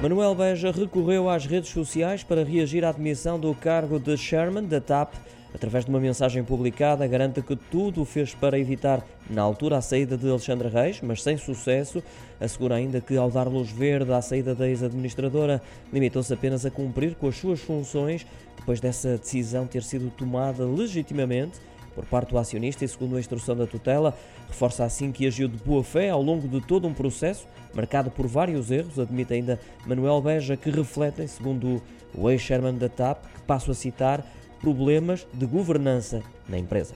Manuel Beja recorreu às redes sociais para reagir à admissão do cargo de chairman da TAP. Através de uma mensagem publicada, garante que tudo fez para evitar, na altura, a saída de Alexandre Reis, mas sem sucesso. Assegura ainda que, ao dar luz verde à saída da ex-administradora, limitou-se apenas a cumprir com as suas funções, depois dessa decisão ter sido tomada legitimamente por parte do acionista e segundo a instrução da tutela, reforça assim que agiu de boa fé ao longo de todo um processo, marcado por vários erros, admite ainda Manuel Beja, que refletem, segundo o ex-chairman da TAP, passo a citar, problemas de governança na empresa.